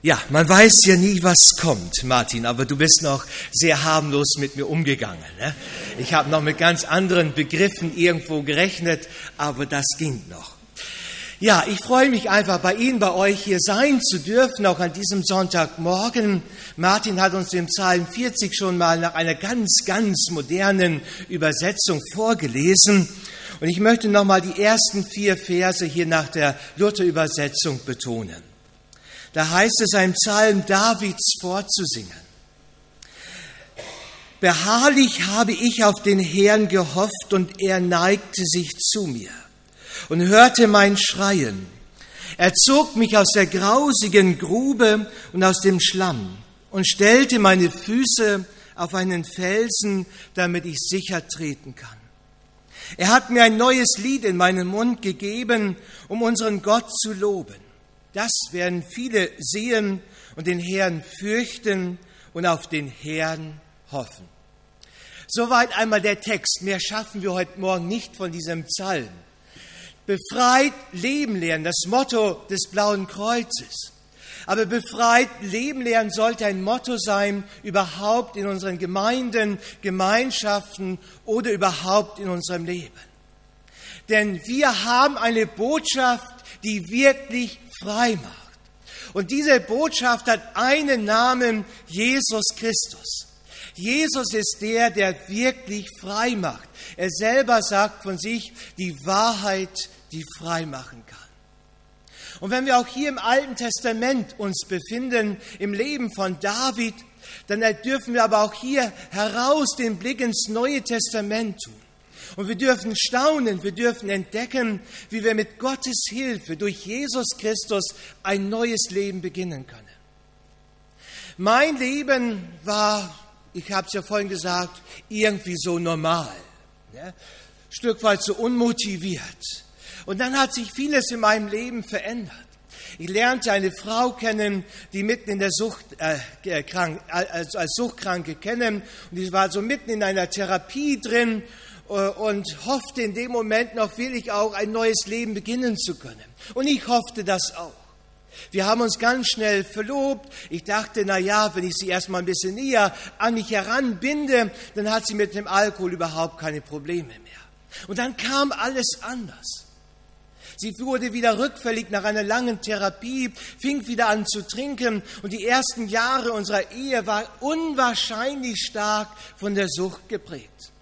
Ja, man weiß ja nie, was kommt, Martin, aber du bist noch sehr harmlos mit mir umgegangen. Ne? Ich habe noch mit ganz anderen Begriffen irgendwo gerechnet, aber das ging noch. Ja, ich freue mich einfach, bei Ihnen, bei euch hier sein zu dürfen, auch an diesem Sonntagmorgen. Martin hat uns den Psalm 40 schon mal nach einer ganz, ganz modernen Übersetzung vorgelesen. Und ich möchte noch mal die ersten vier Verse hier nach der Luther-Übersetzung betonen. Da heißt es, ein Psalm Davids vorzusingen. Beharrlich habe ich auf den Herrn gehofft und er neigte sich zu mir und hörte mein Schreien. Er zog mich aus der grausigen Grube und aus dem Schlamm und stellte meine Füße auf einen Felsen, damit ich sicher treten kann. Er hat mir ein neues Lied in meinen Mund gegeben, um unseren Gott zu loben. Das werden viele sehen und den Herrn fürchten und auf den Herrn hoffen. Soweit einmal der Text. Mehr schaffen wir heute Morgen nicht von diesem Psalm. Befreit Leben lernen, das Motto des Blauen Kreuzes. Aber befreit Leben lernen sollte ein Motto sein, überhaupt in unseren Gemeinden, Gemeinschaften oder überhaupt in unserem Leben. Denn wir haben eine Botschaft, die wirklich frei macht. Und diese Botschaft hat einen Namen, Jesus Christus. Jesus ist der, der wirklich frei macht. Er selber sagt von sich, die Wahrheit, die frei machen kann. Und wenn wir auch hier im Alten Testament uns befinden, im Leben von David, dann dürfen wir aber auch hier heraus den Blick ins Neue Testament tun. Und wir dürfen staunen, wir dürfen entdecken, wie wir mit Gottes Hilfe durch Jesus Christus ein neues Leben beginnen können. Mein Leben war, ich habe es ja vorhin gesagt, irgendwie so normal, ja? Stück weit so unmotiviert. Und dann hat sich vieles in meinem Leben verändert. Ich lernte eine Frau kennen, die mitten in der Sucht, äh, krank, als, als Suchtkranke kennen. Und die war so mitten in einer Therapie drin äh, und hoffte in dem Moment noch wirklich auch ein neues Leben beginnen zu können. Und ich hoffte das auch. Wir haben uns ganz schnell verlobt. Ich dachte, na ja, wenn ich sie erstmal ein bisschen näher an mich heranbinde, dann hat sie mit dem Alkohol überhaupt keine Probleme mehr. Und dann kam alles anders. Sie wurde wieder rückfällig nach einer langen Therapie, fing wieder an zu trinken und die ersten Jahre unserer Ehe war unwahrscheinlich stark von der Sucht geprägt.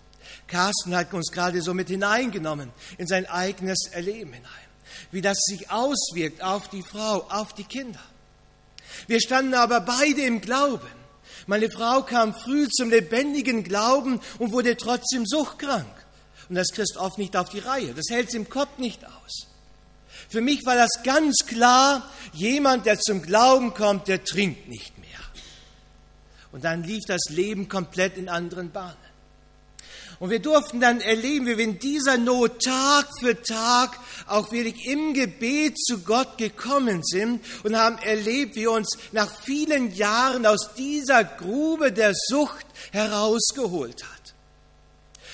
Carsten hat uns gerade so mit hineingenommen in sein eigenes Erleben hinein, wie das sich auswirkt auf die Frau, auf die Kinder. Wir standen aber beide im Glauben. Meine Frau kam früh zum lebendigen Glauben und wurde trotzdem suchtkrank. Und das kriegst oft nicht auf die Reihe. Das hält sie im Kopf nicht aus. Für mich war das ganz klar, jemand, der zum Glauben kommt, der trinkt nicht mehr. Und dann lief das Leben komplett in anderen Bahnen. Und wir durften dann erleben, wie wir in dieser Not Tag für Tag auch wirklich im Gebet zu Gott gekommen sind und haben erlebt, wie uns nach vielen Jahren aus dieser Grube der Sucht herausgeholt hat.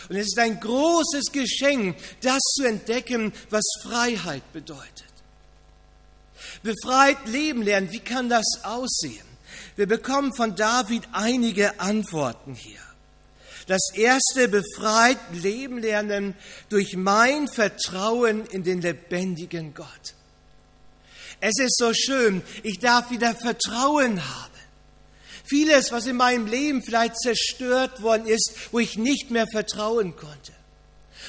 Und es ist ein großes Geschenk, das zu entdecken, was Freiheit bedeutet. Befreit leben lernen, wie kann das aussehen? Wir bekommen von David einige Antworten hier. Das erste, befreit leben lernen durch mein Vertrauen in den lebendigen Gott. Es ist so schön, ich darf wieder Vertrauen haben. Vieles, was in meinem Leben vielleicht zerstört worden ist, wo ich nicht mehr vertrauen konnte.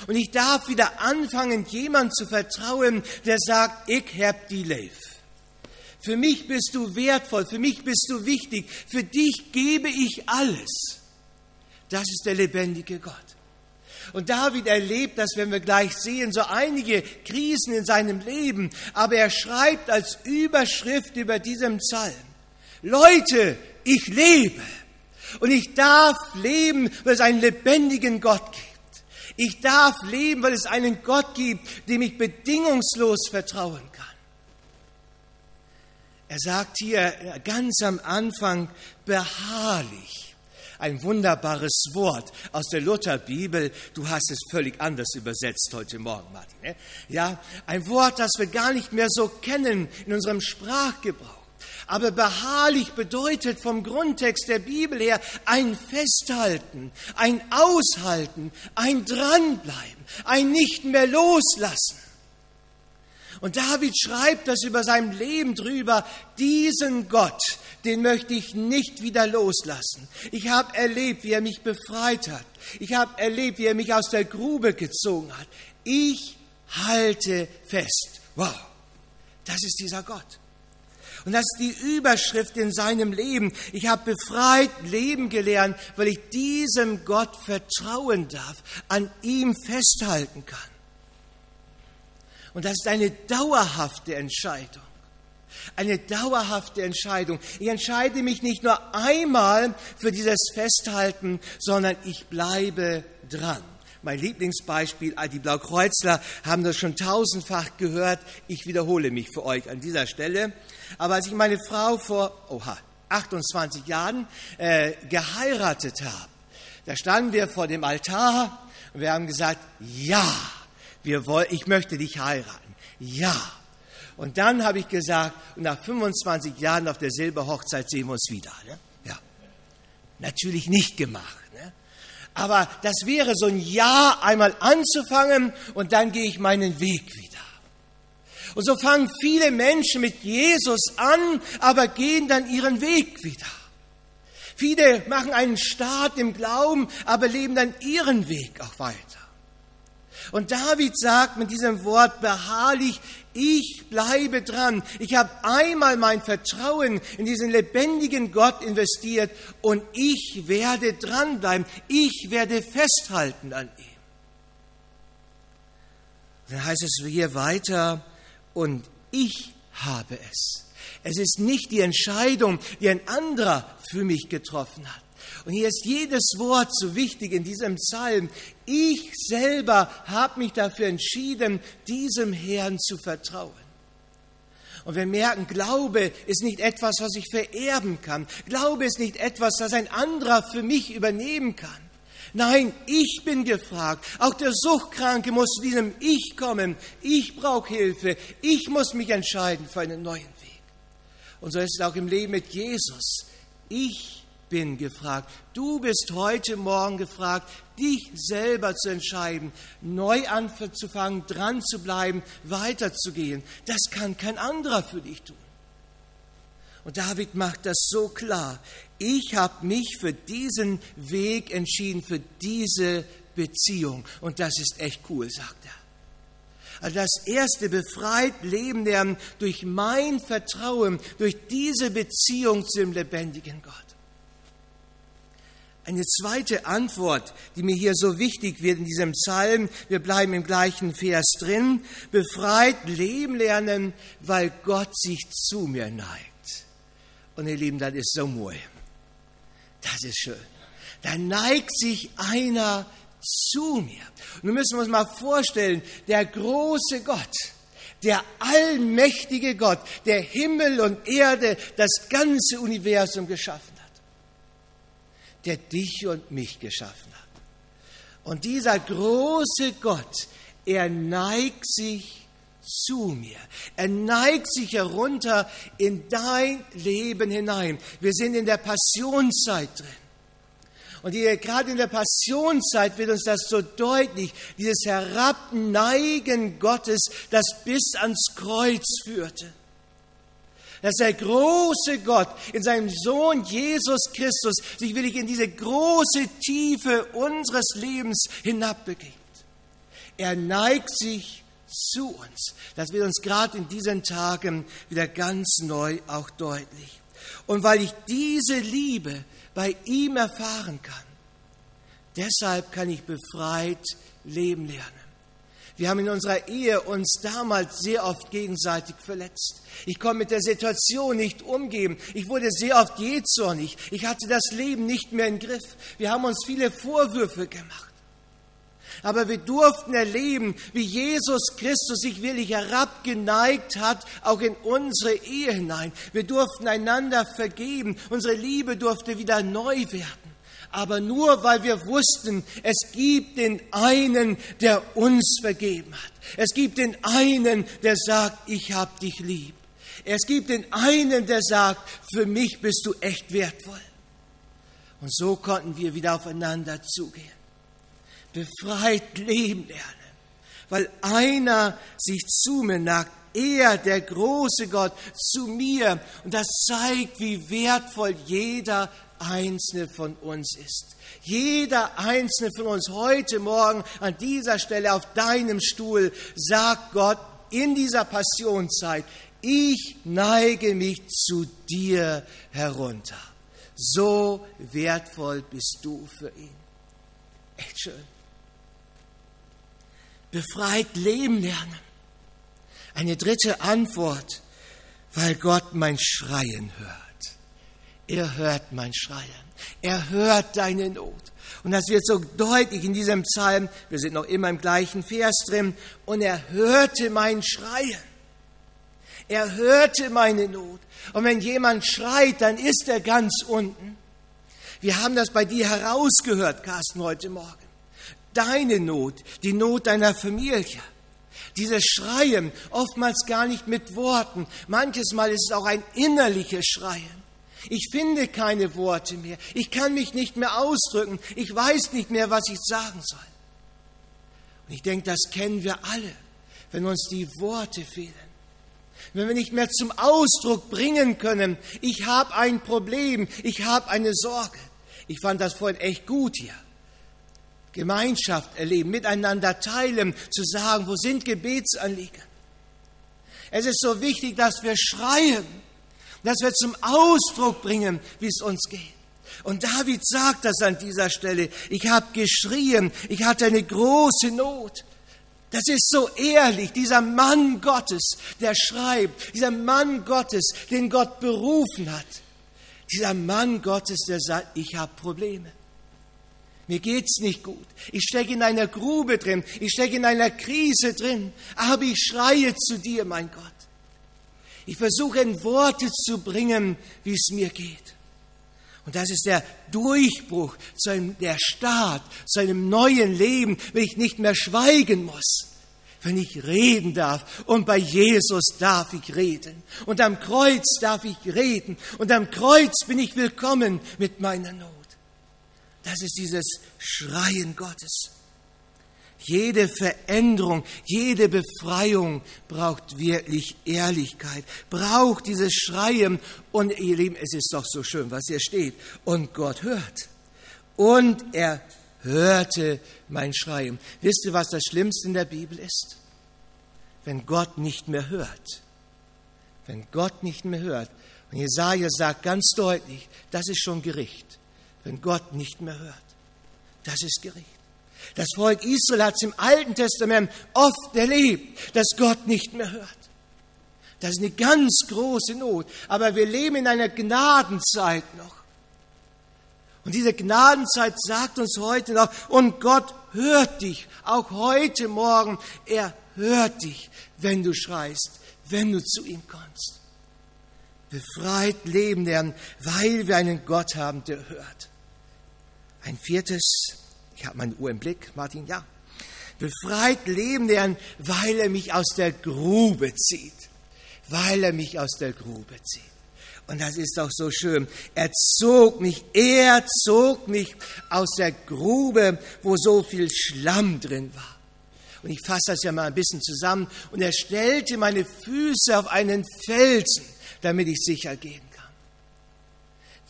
Und ich darf wieder anfangen, jemand zu vertrauen, der sagt, ich hab die Leif. Für mich bist du wertvoll, für mich bist du wichtig, für dich gebe ich alles. Das ist der lebendige Gott. Und David erlebt das, wenn wir gleich sehen, so einige Krisen in seinem Leben. Aber er schreibt als Überschrift über diesem Psalm, Leute, ich lebe. Und ich darf leben, weil es einen lebendigen Gott gibt. Ich darf leben, weil es einen Gott gibt, dem ich bedingungslos vertrauen kann. Er sagt hier ganz am Anfang beharrlich ein wunderbares Wort aus der Lutherbibel. Du hast es völlig anders übersetzt heute Morgen, Martin. Ne? Ja, ein Wort, das wir gar nicht mehr so kennen in unserem Sprachgebrauch. Aber beharrlich bedeutet vom Grundtext der Bibel her ein Festhalten, ein Aushalten, ein Dranbleiben, ein nicht mehr loslassen. Und David schreibt das über sein Leben drüber, diesen Gott, den möchte ich nicht wieder loslassen. Ich habe erlebt, wie er mich befreit hat. Ich habe erlebt, wie er mich aus der Grube gezogen hat. Ich halte fest. Wow, das ist dieser Gott. Und das ist die Überschrift in seinem Leben. Ich habe befreit Leben gelernt, weil ich diesem Gott vertrauen darf, an ihm festhalten kann. Und das ist eine dauerhafte Entscheidung. Eine dauerhafte Entscheidung. Ich entscheide mich nicht nur einmal für dieses Festhalten, sondern ich bleibe dran. Mein Lieblingsbeispiel, die Blaukreuzler haben das schon tausendfach gehört. Ich wiederhole mich für euch an dieser Stelle. Aber als ich meine Frau vor oha, 28 Jahren äh, geheiratet habe, da standen wir vor dem Altar und wir haben gesagt, ja, wir wollen, ich möchte dich heiraten. Ja. Und dann habe ich gesagt, nach 25 Jahren auf der Silberhochzeit sehen wir uns wieder. Ne? Ja. Natürlich nicht gemacht. Ne? Aber das wäre so ein Ja einmal anzufangen und dann gehe ich meinen Weg wieder. Und so fangen viele Menschen mit Jesus an, aber gehen dann ihren Weg wieder. Viele machen einen Start im Glauben, aber leben dann ihren Weg auch weiter. Und David sagt mit diesem Wort beharrlich, ich bleibe dran. Ich habe einmal mein Vertrauen in diesen lebendigen Gott investiert und ich werde dranbleiben. Ich werde festhalten an ihm. Dann heißt es hier weiter, und ich habe es. Es ist nicht die Entscheidung, die ein anderer für mich getroffen hat. Und hier ist jedes Wort so wichtig in diesem Psalm. Ich selber habe mich dafür entschieden, diesem Herrn zu vertrauen. Und wir merken, Glaube ist nicht etwas, was ich vererben kann. Glaube ist nicht etwas, das ein anderer für mich übernehmen kann. Nein, ich bin gefragt. Auch der Suchtkranke muss zu diesem Ich kommen. Ich brauche Hilfe. Ich muss mich entscheiden für einen neuen Weg. Und so ist es auch im Leben mit Jesus. Ich bin gefragt. Du bist heute Morgen gefragt, dich selber zu entscheiden, neu anzufangen, dran zu bleiben, weiterzugehen. Das kann kein anderer für dich tun. Und David macht das so klar. Ich habe mich für diesen Weg entschieden, für diese Beziehung. Und das ist echt cool, sagt er. Also das erste befreit Leben lernen durch mein Vertrauen, durch diese Beziehung zum lebendigen Gott. Eine zweite Antwort, die mir hier so wichtig wird in diesem Psalm, wir bleiben im gleichen Vers drin, befreit Leben lernen, weil Gott sich zu mir neigt. Und ihr Lieben, das ist so mooi. Das ist schön. Da neigt sich einer zu mir. Nun müssen wir uns mal vorstellen, der große Gott, der allmächtige Gott, der Himmel und Erde, das ganze Universum geschaffen der dich und mich geschaffen hat. Und dieser große Gott, er neigt sich zu mir. Er neigt sich herunter in dein Leben hinein. Wir sind in der Passionszeit drin. Und hier, gerade in der Passionszeit wird uns das so deutlich, dieses Herabneigen Gottes, das bis ans Kreuz führte. Dass der große Gott in seinem Sohn Jesus Christus sich wirklich in diese große Tiefe unseres Lebens hinabbegibt. Er neigt sich zu uns. Das wird uns gerade in diesen Tagen wieder ganz neu auch deutlich. Und weil ich diese Liebe bei ihm erfahren kann, deshalb kann ich befreit leben lernen. Wir haben in unserer Ehe uns damals sehr oft gegenseitig verletzt. Ich konnte mit der Situation nicht umgehen. Ich wurde sehr oft jähzornig. Ich hatte das Leben nicht mehr im Griff. Wir haben uns viele Vorwürfe gemacht. Aber wir durften erleben, wie Jesus Christus sich wirklich herabgeneigt hat, auch in unsere Ehe hinein. Wir durften einander vergeben. Unsere Liebe durfte wieder neu werden. Aber nur weil wir wussten, es gibt den einen, der uns vergeben hat. Es gibt den einen, der sagt, ich hab dich lieb. Es gibt den einen, der sagt, für mich bist du echt wertvoll. Und so konnten wir wieder aufeinander zugehen. Befreit leben lernen, weil einer sich zu mir nagt, er, der große Gott, zu mir. Und das zeigt, wie wertvoll jeder einzelne von uns ist. Jeder einzelne von uns heute Morgen an dieser Stelle auf deinem Stuhl sagt Gott in dieser Passionszeit, ich neige mich zu dir herunter. So wertvoll bist du für ihn. Echt schön. Befreit leben lernen. Eine dritte Antwort, weil Gott mein Schreien hört. Er hört mein Schreien. Er hört deine Not. Und das wird so deutlich in diesem Psalm. Wir sind noch immer im gleichen Vers drin. Und er hörte mein Schreien. Er hörte meine Not. Und wenn jemand schreit, dann ist er ganz unten. Wir haben das bei dir herausgehört, Carsten, heute Morgen. Deine Not, die Not deiner Familie. Dieses Schreien, oftmals gar nicht mit Worten. Manches Mal ist es auch ein innerliches Schreien. Ich finde keine Worte mehr. Ich kann mich nicht mehr ausdrücken. Ich weiß nicht mehr, was ich sagen soll. Und ich denke, das kennen wir alle, wenn uns die Worte fehlen wenn wir nicht mehr zum Ausdruck bringen können, ich habe ein Problem, ich habe eine Sorge. Ich fand das vorhin echt gut hier. Gemeinschaft erleben, miteinander teilen, zu sagen, wo sind Gebetsanliegen. Es ist so wichtig, dass wir schreien, dass wir zum Ausdruck bringen, wie es uns geht. Und David sagt das an dieser Stelle. Ich habe geschrien, ich hatte eine große Not. Das ist so ehrlich, dieser Mann Gottes, der schreibt, dieser Mann Gottes, den Gott berufen hat. Dieser Mann Gottes, der sagt, ich habe Probleme. Mir geht's nicht gut. Ich stecke in einer Grube drin. Ich stecke in einer Krise drin. Aber ich schreie zu dir, mein Gott. Ich versuche in Worte zu bringen, wie es mir geht. Und das ist der Durchbruch zu einem, der Start, zu einem neuen Leben, wenn ich nicht mehr schweigen muss, wenn ich reden darf. Und bei Jesus darf ich reden. Und am Kreuz darf ich reden. Und am Kreuz bin ich willkommen mit meiner Not. Das ist dieses Schreien Gottes. Jede Veränderung, jede Befreiung braucht wirklich Ehrlichkeit, braucht dieses Schreien. Und ihr Lieben, es ist doch so schön, was hier steht. Und Gott hört. Und er hörte mein Schreien. Wisst ihr, was das Schlimmste in der Bibel ist? Wenn Gott nicht mehr hört. Wenn Gott nicht mehr hört. Und Jesaja sagt ganz deutlich, das ist schon Gericht. Wenn Gott nicht mehr hört. Das ist Gericht. Das Volk Israel hat es im Alten Testament oft erlebt, dass Gott nicht mehr hört. Das ist eine ganz große Not. Aber wir leben in einer Gnadenzeit noch. Und diese Gnadenzeit sagt uns heute noch, und Gott hört dich, auch heute Morgen, er hört dich, wenn du schreist, wenn du zu ihm kommst. Befreit leben lernen, weil wir einen Gott haben, der hört. Ein viertes ich habe meine Uhr im Blick, Martin, ja. Befreit leben lernen, weil er mich aus der Grube zieht. Weil er mich aus der Grube zieht. Und das ist doch so schön. Er zog mich, er zog mich aus der Grube, wo so viel Schlamm drin war. Und ich fasse das ja mal ein bisschen zusammen. Und er stellte meine Füße auf einen Felsen, damit ich sicher gehen.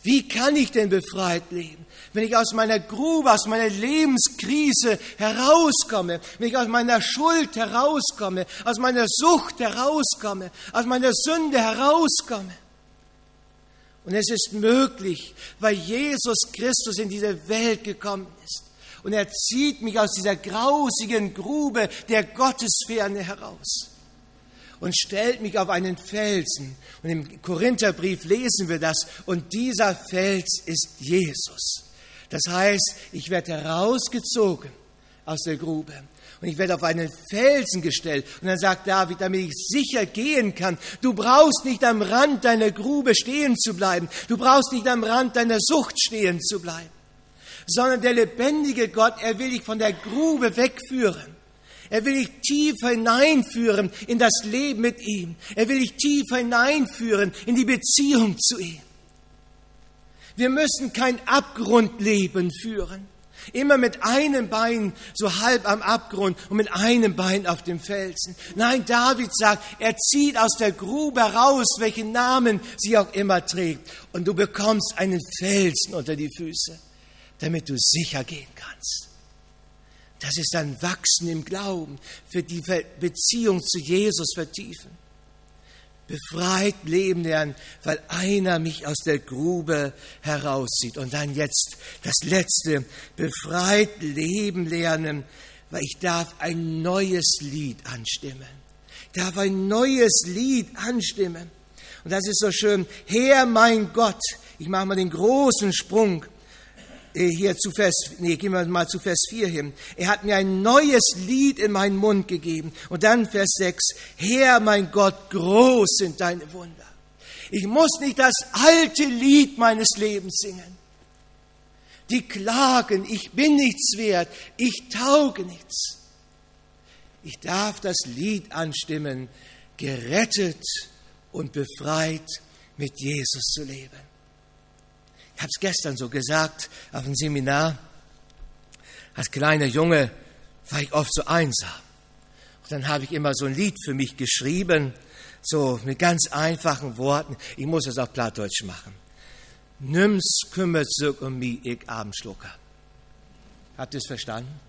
Wie kann ich denn befreit leben? Wenn ich aus meiner Grube, aus meiner Lebenskrise herauskomme, wenn ich aus meiner Schuld herauskomme, aus meiner Sucht herauskomme, aus meiner Sünde herauskomme. Und es ist möglich, weil Jesus Christus in diese Welt gekommen ist. Und er zieht mich aus dieser grausigen Grube der Gottesferne heraus und stellt mich auf einen Felsen. Und im Korintherbrief lesen wir das. Und dieser Fels ist Jesus. Das heißt, ich werde herausgezogen aus der Grube. Und ich werde auf einen Felsen gestellt. Und dann sagt David, damit ich sicher gehen kann, du brauchst nicht am Rand deiner Grube stehen zu bleiben. Du brauchst nicht am Rand deiner Sucht stehen zu bleiben. Sondern der lebendige Gott, er will dich von der Grube wegführen. Er will dich tiefer hineinführen in das Leben mit ihm. Er will dich tiefer hineinführen in die Beziehung zu ihm. Wir müssen kein Abgrundleben führen. Immer mit einem Bein so halb am Abgrund und mit einem Bein auf dem Felsen. Nein, David sagt, er zieht aus der Grube heraus, welchen Namen sie auch immer trägt. Und du bekommst einen Felsen unter die Füße, damit du sicher gehen kannst. Das ist ein Wachsen im Glauben, für die Beziehung zu Jesus vertiefen befreit leben lernen, weil einer mich aus der Grube herauszieht. Und dann jetzt das Letzte, befreit leben lernen, weil ich darf ein neues Lied anstimmen. Ich darf ein neues Lied anstimmen. Und das ist so schön. Herr, mein Gott, ich mache mal den großen Sprung hier zu Vers, nee, gehen wir mal zu Vers 4 hin. Er hat mir ein neues Lied in meinen Mund gegeben. Und dann Vers 6, Herr, mein Gott, groß sind deine Wunder. Ich muss nicht das alte Lied meines Lebens singen. Die klagen, ich bin nichts wert, ich tauge nichts. Ich darf das Lied anstimmen, gerettet und befreit mit Jesus zu leben. Ich habe es gestern so gesagt auf dem Seminar. Als kleiner Junge war ich oft so einsam. Und dann habe ich immer so ein Lied für mich geschrieben, so mit ganz einfachen Worten. Ich muss es auf Plattdeutsch machen. Nimm's kümmert sich um mich, ich Abendschlucker. Habt ihr es verstanden?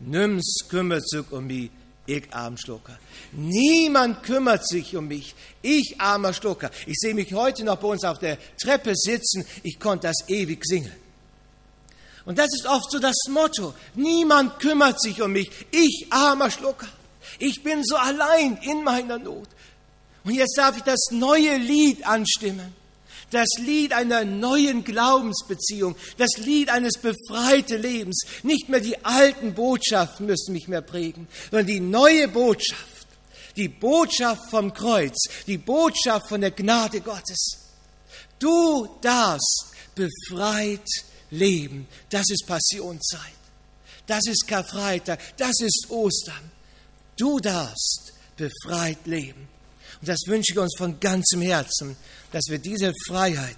Nimm's kümmert sich um mich, ich armer Schlucker. Niemand kümmert sich um mich. Ich armer Schlucker. Ich sehe mich heute noch bei uns auf der Treppe sitzen. Ich konnte das ewig singen. Und das ist oft so das Motto. Niemand kümmert sich um mich. Ich armer Schlucker. Ich bin so allein in meiner Not. Und jetzt darf ich das neue Lied anstimmen das Lied einer neuen Glaubensbeziehung, das Lied eines befreiten Lebens. Nicht mehr die alten Botschaften müssen mich mehr prägen, sondern die neue Botschaft, die Botschaft vom Kreuz, die Botschaft von der Gnade Gottes. Du darfst befreit leben. Das ist Passionszeit. Das ist Karfreitag. Das ist Ostern. Du darfst befreit leben. Und das wünsche ich uns von ganzem Herzen, dass wir diese Freiheit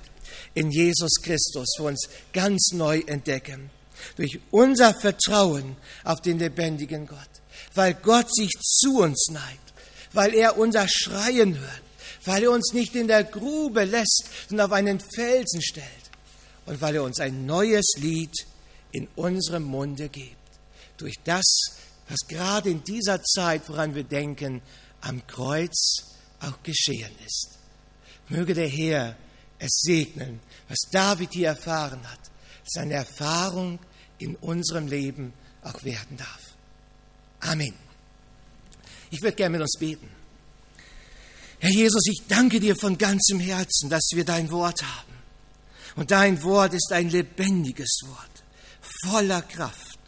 in Jesus Christus für uns ganz neu entdecken. Durch unser Vertrauen auf den lebendigen Gott. Weil Gott sich zu uns neigt. Weil er unser Schreien hört. Weil er uns nicht in der Grube lässt, sondern auf einen Felsen stellt. Und weil er uns ein neues Lied in unserem Munde gibt. Durch das, was gerade in dieser Zeit, woran wir denken, am Kreuz auch geschehen ist. Möge der Herr es segnen, was David hier erfahren hat, dass eine Erfahrung in unserem Leben auch werden darf. Amen. Ich würde gerne mit uns beten. Herr Jesus, ich danke dir von ganzem Herzen, dass wir dein Wort haben. Und dein Wort ist ein lebendiges Wort, voller Kraft.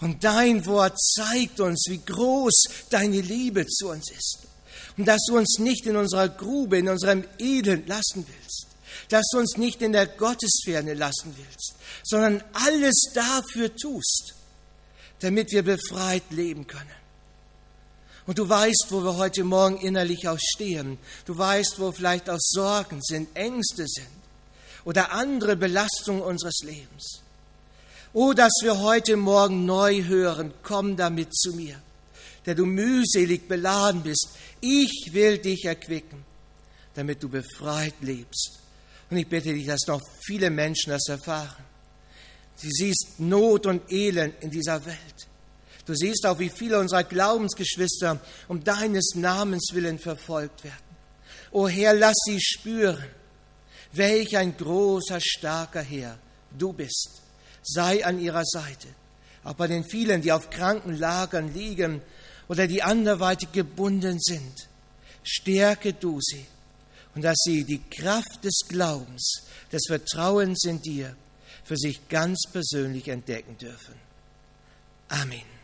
Und dein Wort zeigt uns, wie groß deine Liebe zu uns ist und dass du uns nicht in unserer Grube, in unserem Elend lassen willst, dass du uns nicht in der Gottesferne lassen willst, sondern alles dafür tust, damit wir befreit leben können. Und du weißt, wo wir heute Morgen innerlich auch stehen. Du weißt, wo vielleicht auch Sorgen sind, Ängste sind oder andere Belastungen unseres Lebens. Oh, dass wir heute Morgen neu hören, komm damit zu mir der du mühselig beladen bist. Ich will dich erquicken, damit du befreit lebst. Und ich bitte dich, dass noch viele Menschen das erfahren. Du siehst Not und Elend in dieser Welt. Du siehst auch, wie viele unserer Glaubensgeschwister um deines Namens willen verfolgt werden. O Herr, lass sie spüren, welch ein großer, starker Herr du bist. Sei an ihrer Seite. Auch bei den vielen, die auf Krankenlagern liegen oder die anderweitig gebunden sind. Stärke du sie und dass sie die Kraft des Glaubens, des Vertrauens in dir für sich ganz persönlich entdecken dürfen. Amen.